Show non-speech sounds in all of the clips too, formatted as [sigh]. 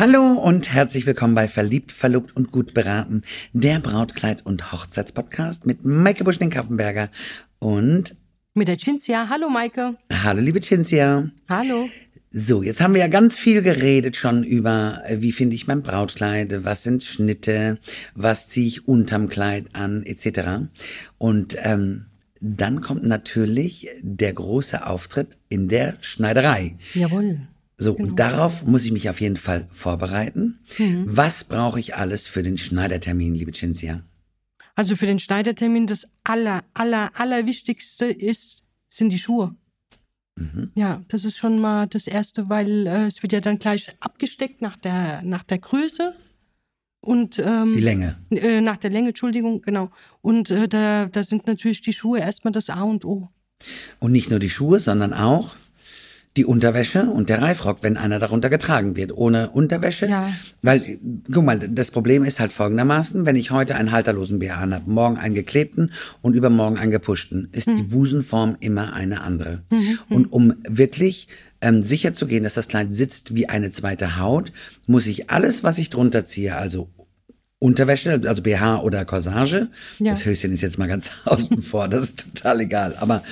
Hallo und herzlich willkommen bei Verliebt, Verlobt und Gut beraten, der Brautkleid- und Hochzeitspodcast mit Maike Buschning-Kaffenberger und mit der Cinzia. Hallo Maike. Hallo liebe Cinzia. Hallo. So, jetzt haben wir ja ganz viel geredet schon über, äh, wie finde ich mein Brautkleid, was sind Schnitte, was ziehe ich unterm Kleid an, etc. Und ähm, dann kommt natürlich der große Auftritt in der Schneiderei. Jawohl. So, genau. und darauf muss ich mich auf jeden Fall vorbereiten. Mhm. Was brauche ich alles für den Schneidertermin, liebe Cinzia? Also für den Schneidertermin das aller, aller, aller Wichtigste ist, sind die Schuhe. Mhm. Ja, das ist schon mal das Erste, weil äh, es wird ja dann gleich abgesteckt nach der, nach der Größe. Und, ähm, die Länge. Äh, nach der Länge, Entschuldigung, genau. Und äh, da, da sind natürlich die Schuhe erstmal das A und O. Und nicht nur die Schuhe, sondern auch die Unterwäsche und der Reifrock, wenn einer darunter getragen wird. Ohne Unterwäsche. Ja. Weil, guck mal, das Problem ist halt folgendermaßen, wenn ich heute einen halterlosen BH habe, morgen einen geklebten und übermorgen einen gepushten, ist hm. die Busenform immer eine andere. Mhm. Hm. Und um wirklich ähm, sicher zu gehen, dass das Kleid sitzt wie eine zweite Haut, muss ich alles, was ich drunter ziehe, also Unterwäsche, also BH oder Corsage. Ja. Das Höschen ist jetzt mal ganz [laughs] außen vor, das ist total egal. Aber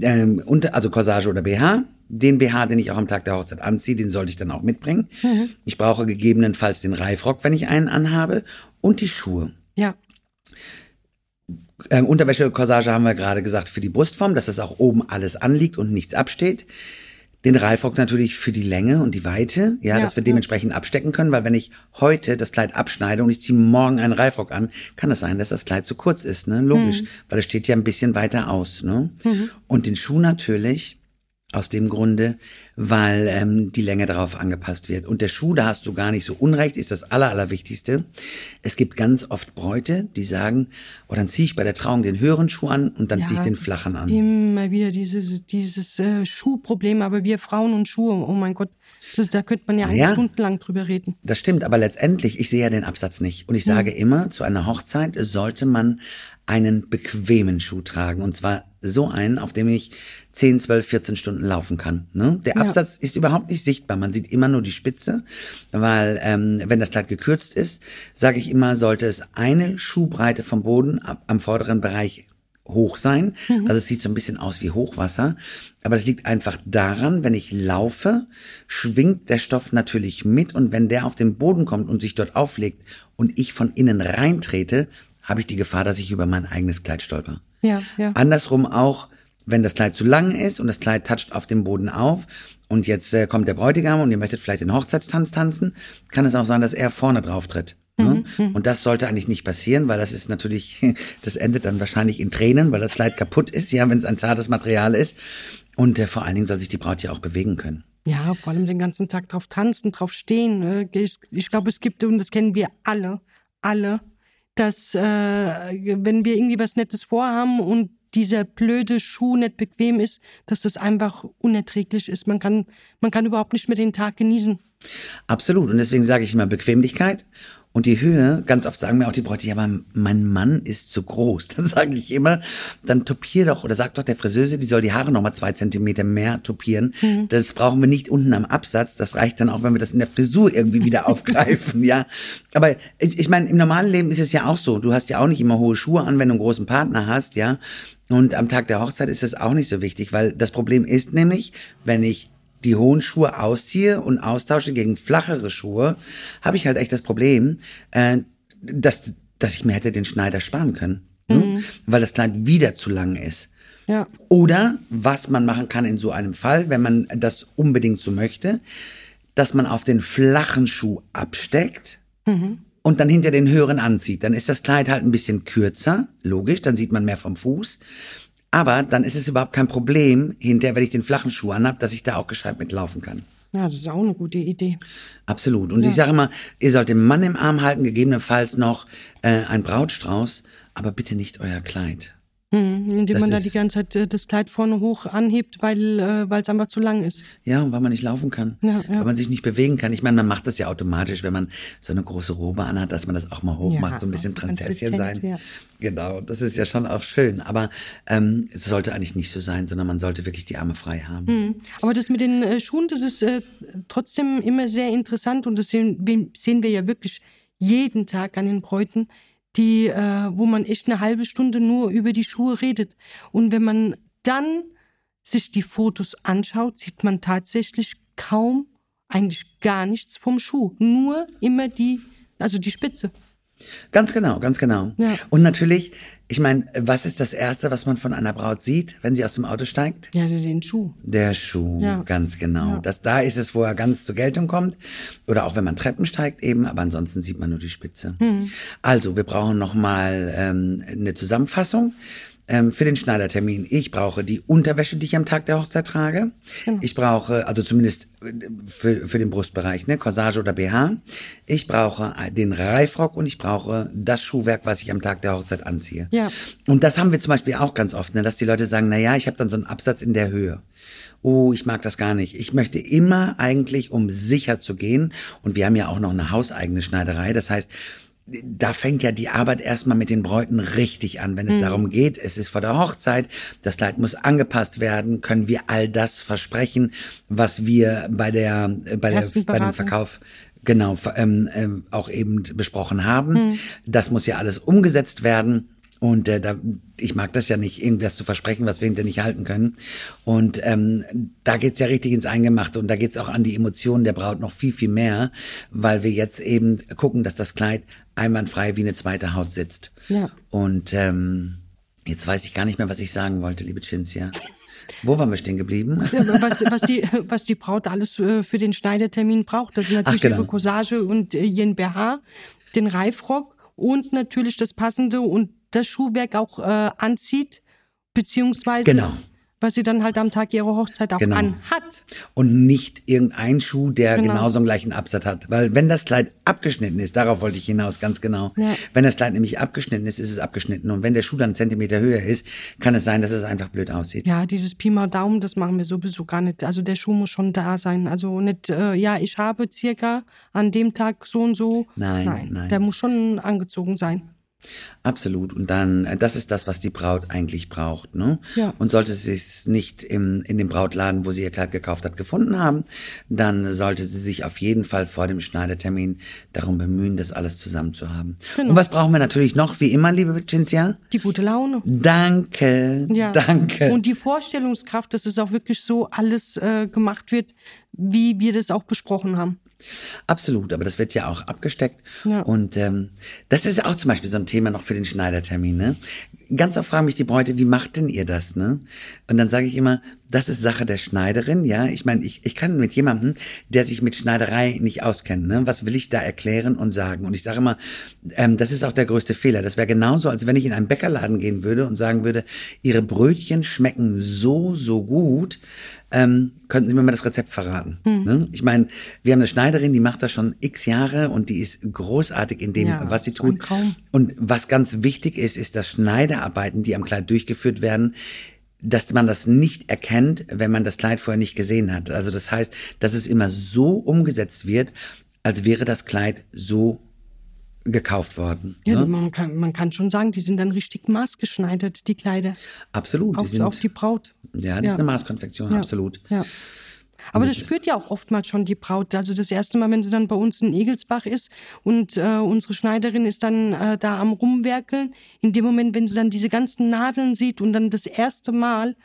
ähm, unter, also Corsage oder BH, den BH, den ich auch am Tag der Hochzeit anziehe, den sollte ich dann auch mitbringen. Mhm. Ich brauche gegebenenfalls den Reifrock, wenn ich einen anhabe, und die Schuhe. Ja. Ähm, Unterwäsche, Corsage haben wir gerade gesagt für die Brustform, dass das auch oben alles anliegt und nichts absteht. Den Reifrock natürlich für die Länge und die Weite, ja, ja dass wir dementsprechend abstecken können, weil wenn ich heute das Kleid abschneide und ich ziehe morgen einen Reifrock an, kann es das sein, dass das Kleid zu kurz ist, ne? Logisch, mhm. weil es steht ja ein bisschen weiter aus, ne? Mhm. Und den Schuh natürlich aus dem Grunde, weil ähm, die Länge darauf angepasst wird. Und der Schuh, da hast du gar nicht so unrecht, ist das Aller, Allerwichtigste. Es gibt ganz oft Bräute, die sagen, oh, dann ziehe ich bei der Trauung den höheren Schuh an und dann ja, ziehe ich den flachen an. Immer wieder dieses, dieses äh, Schuhproblem, aber wir Frauen und Schuhe, oh mein Gott, das, da könnte man ja, ja stundenlang drüber reden. Das stimmt, aber letztendlich, ich sehe ja den Absatz nicht. Und ich sage hm. immer, zu einer Hochzeit sollte man einen bequemen Schuh tragen. Und zwar so einen, auf dem ich 10, 12, 14 Stunden laufen kann. Ne? Der Absatz ja. ist überhaupt nicht sichtbar. Man sieht immer nur die Spitze, weil ähm, wenn das Kleid gekürzt ist, sage ich immer, sollte es eine Schuhbreite vom Boden ab, am vorderen Bereich hoch sein. Mhm. Also es sieht so ein bisschen aus wie Hochwasser. Aber das liegt einfach daran, wenn ich laufe, schwingt der Stoff natürlich mit und wenn der auf den Boden kommt und sich dort auflegt und ich von innen reintrete, habe ich die Gefahr, dass ich über mein eigenes Kleid stolper. Ja, ja. Andersrum auch, wenn das Kleid zu lang ist und das Kleid toucht auf dem Boden auf und jetzt äh, kommt der Bräutigam und ihr möchtet vielleicht den Hochzeitstanz tanzen, kann es auch sein, dass er vorne drauf tritt. Ne? Mhm, mhm. Und das sollte eigentlich nicht passieren, weil das ist natürlich, [laughs] das endet dann wahrscheinlich in Tränen, weil das Kleid kaputt ist, ja, wenn es ein zartes Material ist. Und äh, vor allen Dingen soll sich die Braut ja auch bewegen können. Ja, vor allem den ganzen Tag drauf tanzen, drauf stehen. Ne? Ich, ich glaube, es gibt, und das kennen wir alle, alle, dass äh, wenn wir irgendwie was Nettes vorhaben und dieser blöde Schuh nicht bequem ist, dass das einfach unerträglich ist. Man kann, man kann überhaupt nicht mehr den Tag genießen. Absolut. Und deswegen sage ich immer Bequemlichkeit und die Höhe, ganz oft sagen mir auch die Bräute, ja, aber mein Mann ist zu groß. [laughs] Dann sage ich immer, dann topier doch oder sag doch der Friseuse, die soll die Haare nochmal zwei Zentimeter mehr topieren. Mhm. Das brauchen wir nicht unten am Absatz. Das reicht dann auch, wenn wir das in der Frisur irgendwie wieder [laughs] aufgreifen, ja. Aber ich, ich meine, im normalen Leben ist es ja auch so. Du hast ja auch nicht immer hohe Schuhe an, wenn du einen großen Partner hast, ja. Und am Tag der Hochzeit ist das auch nicht so wichtig, weil das Problem ist nämlich, wenn ich die hohen Schuhe ausziehe und austausche gegen flachere Schuhe, habe ich halt echt das Problem, äh, dass, dass ich mir hätte den Schneider sparen können. Ne? Mhm. Weil das Kleid wieder zu lang ist. Ja. Oder was man machen kann in so einem Fall, wenn man das unbedingt so möchte, dass man auf den flachen Schuh absteckt mhm. und dann hinter den höheren anzieht. Dann ist das Kleid halt ein bisschen kürzer, logisch, dann sieht man mehr vom Fuß. Aber dann ist es überhaupt kein Problem, hinterher, wenn ich den flachen Schuh anhab, dass ich da auch gescheit mitlaufen kann. Ja, das ist auch eine gute Idee. Absolut. Und ja. ich sage immer, ihr sollt den Mann im Arm halten, gegebenenfalls noch äh, ein Brautstrauß, aber bitte nicht euer Kleid. Hm, indem das man da die ganze Zeit äh, das Kleid vorne hoch anhebt, weil äh, es einfach zu lang ist. Ja, und weil man nicht laufen kann. Ja, ja. Weil man sich nicht bewegen kann. Ich meine, man macht das ja automatisch, wenn man so eine große Robe anhat, dass man das auch mal hoch ja, macht, so ein bisschen Prinzesschen sein. Ja. Genau, das ist ja schon auch schön. Aber ähm, es sollte eigentlich nicht so sein, sondern man sollte wirklich die Arme frei haben. Hm. Aber das mit den äh, Schuhen, das ist äh, trotzdem immer sehr interessant und das sehen, sehen wir ja wirklich jeden Tag an den Bräuten die, äh, wo man echt eine halbe Stunde nur über die Schuhe redet. Und wenn man dann sich die Fotos anschaut, sieht man tatsächlich kaum, eigentlich gar nichts vom Schuh. Nur immer die, also die Spitze. Ganz genau, ganz genau. Ja. Und natürlich, ich meine, was ist das Erste, was man von einer Braut sieht, wenn sie aus dem Auto steigt? Ja, den Schuh. Der Schuh, ja. ganz genau. Ja. Das, da ist es, wo er ganz zur Geltung kommt. Oder auch wenn man Treppen steigt eben, aber ansonsten sieht man nur die Spitze. Mhm. Also, wir brauchen nochmal ähm, eine Zusammenfassung ähm, für den Schneidertermin. Ich brauche die Unterwäsche, die ich am Tag der Hochzeit trage. Genau. Ich brauche, also zumindest äh, für, für den Brustbereich, ne, Corsage oder BH. Ich brauche den Reifrock und ich brauche das Schuhwerk, was ich am Tag der Hochzeit anziehe. Ja. Und das haben wir zum Beispiel auch ganz oft, ne, dass die Leute sagen, na ja, ich habe dann so einen Absatz in der Höhe oh, ich mag das gar nicht. Ich möchte immer eigentlich, um sicher zu gehen, und wir haben ja auch noch eine hauseigene Schneiderei, das heißt, da fängt ja die Arbeit erstmal mit den Bräuten richtig an, wenn es mhm. darum geht, es ist vor der Hochzeit, das Kleid muss angepasst werden, können wir all das versprechen, was wir bei der bei der bei dem Verkauf genau ähm, ähm, auch eben besprochen haben. Mhm. Das muss ja alles umgesetzt werden. Und äh, da, ich mag das ja nicht, irgendwas zu versprechen, was wir hinterher nicht halten können. Und ähm, da geht's ja richtig ins Eingemachte und da geht's auch an die Emotionen der Braut noch viel, viel mehr, weil wir jetzt eben gucken, dass das Kleid einwandfrei wie eine zweite Haut sitzt. Ja. Und ähm, jetzt weiß ich gar nicht mehr, was ich sagen wollte, liebe Cinzia. Wo waren wir stehen geblieben? was, was, die, was die Braut alles äh, für den Schneidetermin braucht. Das ist natürlich Ach, genau. ihre Corsage und äh, ihren BH, den Reifrock und natürlich das passende und das Schuhwerk auch äh, anzieht, beziehungsweise genau was sie dann halt am Tag ihrer Hochzeit auch genau. anhat. Und nicht irgendein Schuh, der genau. genauso einen gleichen Absatz hat. Weil wenn das Kleid abgeschnitten ist, darauf wollte ich hinaus, ganz genau. Ja. Wenn das Kleid nämlich abgeschnitten ist, ist es abgeschnitten. Und wenn der Schuh dann einen Zentimeter höher ist, kann es sein, dass es einfach blöd aussieht. Ja, dieses Pi mal Daumen, das machen wir sowieso gar nicht. Also der Schuh muss schon da sein. Also nicht, äh, ja, ich habe circa an dem Tag so und so. Nein, nein. nein. Der muss schon angezogen sein. Absolut. Und dann, äh, das ist das, was die Braut eigentlich braucht. Ne? Ja. Und sollte sie es nicht im, in dem Brautladen, wo sie ihr Kleid gekauft hat, gefunden haben, dann sollte sie sich auf jeden Fall vor dem Schneidetermin darum bemühen, das alles zusammen zu haben. Genau. Und was brauchen wir natürlich noch, wie immer, liebe Cinzia? Die gute Laune. Danke. Ja. Danke. Und die Vorstellungskraft, dass es auch wirklich so alles äh, gemacht wird, wie wir das auch besprochen haben. Absolut, aber das wird ja auch abgesteckt. Ja. Und ähm, das ist auch zum Beispiel so ein Thema noch für den Schneidertermin. Ne? Ganz oft fragen mich die Bräute, wie macht denn ihr das? Ne? Und dann sage ich immer, das ist Sache der Schneiderin. Ja, ich meine, ich, ich kann mit jemandem, der sich mit Schneiderei nicht auskennt, ne? was will ich da erklären und sagen? Und ich sage immer, ähm, das ist auch der größte Fehler. Das wäre genauso, als wenn ich in einen Bäckerladen gehen würde und sagen würde, ihre Brötchen schmecken so, so gut ähm, könnten Sie mir mal das Rezept verraten? Mhm. Ne? Ich meine, wir haben eine Schneiderin, die macht das schon x Jahre und die ist großartig in dem, ja, was sie tut. Und was ganz wichtig ist, ist, dass Schneiderarbeiten, die am Kleid durchgeführt werden, dass man das nicht erkennt, wenn man das Kleid vorher nicht gesehen hat. Also das heißt, dass es immer so umgesetzt wird, als wäre das Kleid so gekauft worden. Ja, ne? man, kann, man kann schon sagen, die sind dann richtig maßgeschneidert, die Kleider. Absolut. Auf, die sind, auf die Braut. Ja, das ja. ist eine Maßkonfektion, ja. absolut. Ja. Aber das, das spürt ja auch oftmals schon die Braut. Also das erste Mal, wenn sie dann bei uns in Egelsbach ist und äh, unsere Schneiderin ist dann äh, da am Rumwerkeln, in dem Moment, wenn sie dann diese ganzen Nadeln sieht und dann das erste Mal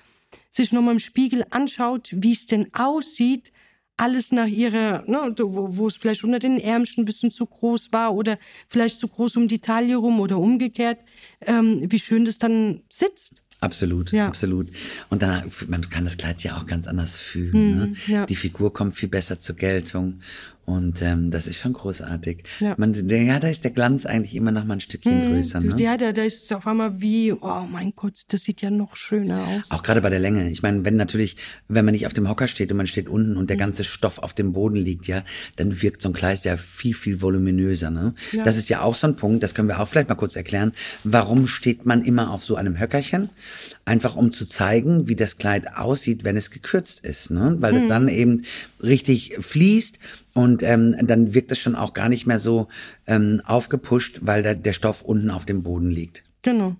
sich nochmal im Spiegel anschaut, wie es denn aussieht, alles nach ihrer, ne, wo, wo es vielleicht unter den Ärmchen ein bisschen zu groß war oder vielleicht zu groß um die Taille rum oder umgekehrt, ähm, wie schön das dann sitzt. Absolut, ja. absolut. Und dann, man kann das Kleid ja auch ganz anders fühlen. Hm, ne? ja. Die Figur kommt viel besser zur Geltung. Und ähm, das ist schon großartig. Ja. Man, ja, da ist der Glanz eigentlich immer noch mal ein Stückchen hm, größer. Ne? Ja, da, da ist es auf einmal wie, oh mein Gott, das sieht ja noch schöner aus. Auch gerade bei der Länge. Ich meine, wenn natürlich, wenn man nicht auf dem Hocker steht und man steht unten und der hm. ganze Stoff auf dem Boden liegt, ja, dann wirkt so ein Kleid ja viel, viel voluminöser. Ne? Ja. Das ist ja auch so ein Punkt, das können wir auch vielleicht mal kurz erklären. Warum steht man immer auf so einem Höckerchen? Einfach um zu zeigen, wie das Kleid aussieht, wenn es gekürzt ist. Ne? Weil hm. das dann eben richtig fließt und ähm, dann wirkt es schon auch gar nicht mehr so ähm, aufgepusht, weil der, der Stoff unten auf dem Boden liegt. Genau.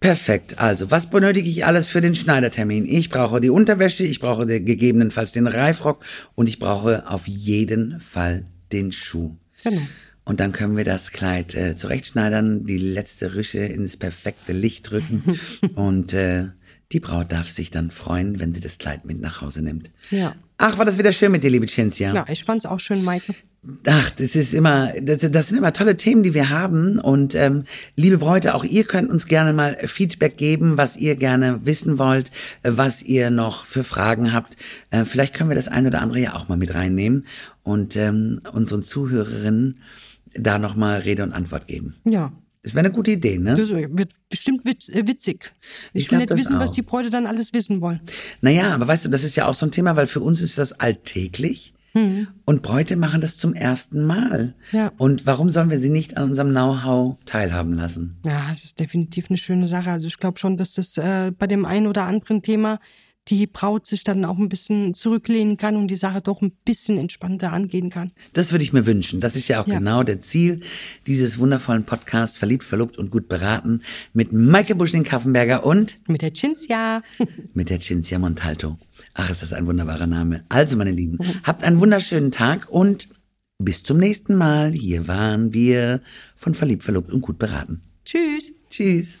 Perfekt. Also, was benötige ich alles für den Schneidertermin? Ich brauche die Unterwäsche, ich brauche gegebenenfalls den Reifrock und ich brauche auf jeden Fall den Schuh. Genau. Und dann können wir das Kleid äh, zurechtschneidern, die letzte Rische ins perfekte Licht drücken [laughs] und äh, die Braut darf sich dann freuen, wenn sie das Kleid mit nach Hause nimmt. Ja. Ach, war das wieder schön mit dir, liebe Cinzia. Ja, ich fand's auch schön, Maike. Ach, das ist immer, das, das sind immer tolle Themen, die wir haben. Und ähm, liebe Bräute, auch ihr könnt uns gerne mal Feedback geben, was ihr gerne wissen wollt, was ihr noch für Fragen habt. Äh, vielleicht können wir das eine oder andere ja auch mal mit reinnehmen und ähm, unseren Zuhörerinnen da nochmal Rede und Antwort geben. Ja, das wäre eine gute Idee, ne? Das wird bestimmt äh, witzig. Ich, ich will nicht wissen, auch. was die Bräute dann alles wissen wollen. Naja, aber weißt du, das ist ja auch so ein Thema, weil für uns ist das alltäglich. Hm. Und Bräute machen das zum ersten Mal. Ja. Und warum sollen wir sie nicht an unserem Know-how teilhaben lassen? Ja, das ist definitiv eine schöne Sache. Also ich glaube schon, dass das äh, bei dem einen oder anderen Thema die Braut sich dann auch ein bisschen zurücklehnen kann und die Sache doch ein bisschen entspannter angehen kann. Das würde ich mir wünschen. Das ist ja auch ja. genau der Ziel dieses wundervollen Podcasts Verliebt, Verlobt und gut beraten mit Maike Buschling-Kaffenberger und mit der Cinzia. [laughs] mit der Cinzia Montalto. Ach, ist das ein wunderbarer Name. Also, meine Lieben, mhm. habt einen wunderschönen Tag und bis zum nächsten Mal. Hier waren wir von Verliebt, Verlobt und gut beraten. Tschüss. Tschüss.